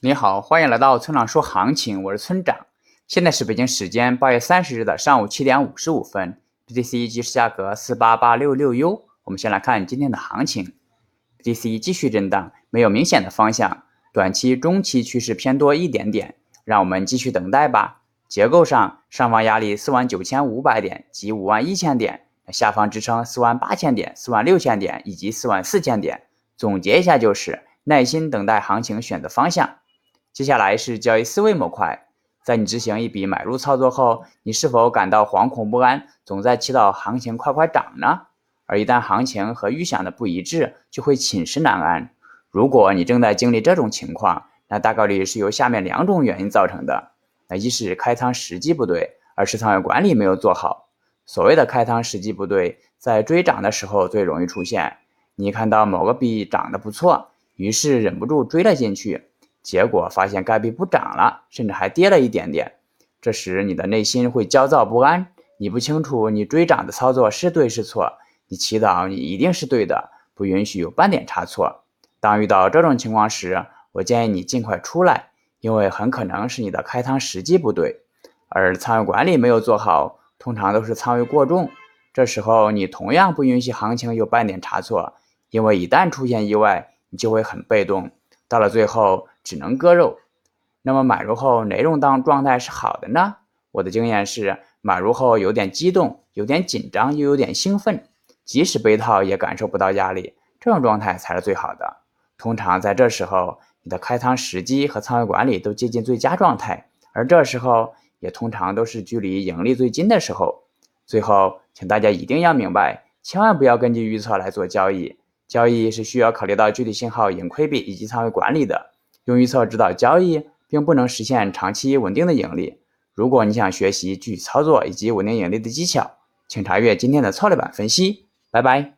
你好，欢迎来到村长说行情，我是村长。现在是北京时间八月三十日的上午七点五十五分，BTC 即时价格四八八六六 U。我们先来看今天的行情，BTC 继续震荡，没有明显的方向，短期、中期趋势偏多一点点，让我们继续等待吧。结构上，上方压力四万九千五百点及五万一千点，下方支撑四万八千点、四万六千点以及四万四千点。总结一下就是耐心等待行情选择方向。接下来是交易思维模块，在你执行一笔买入操作后，你是否感到惶恐不安，总在祈祷行情快快涨呢？而一旦行情和预想的不一致，就会寝食难安。如果你正在经历这种情况，那大概率是由下面两种原因造成的：那一是开仓时机不对，二是仓位管理没有做好。所谓的开仓时机不对，在追涨的时候最容易出现。你看到某个币涨得不错，于是忍不住追了进去。结果发现该币不涨了，甚至还跌了一点点。这时你的内心会焦躁不安，你不清楚你追涨的操作是对是错，你祈祷你一定是对的，不允许有半点差错。当遇到这种情况时，我建议你尽快出来，因为很可能是你的开仓时机不对，而仓位管理没有做好，通常都是仓位过重。这时候你同样不允许行情有半点差错，因为一旦出现意外，你就会很被动。到了最后只能割肉。那么买入后哪种当状态是好的呢？我的经验是，买入后有点激动，有点紧张，又有点兴奋，即使被套也感受不到压力，这种状态才是最好的。通常在这时候，你的开仓时机和仓位管理都接近最佳状态，而这时候也通常都是距离盈利最近的时候。最后，请大家一定要明白，千万不要根据预测来做交易。交易是需要考虑到具体信号、盈亏比以及仓位管理的。用预测指导交易，并不能实现长期稳定的盈利。如果你想学习具体操作以及稳定盈利的技巧，请查阅今天的策略版分析。拜拜。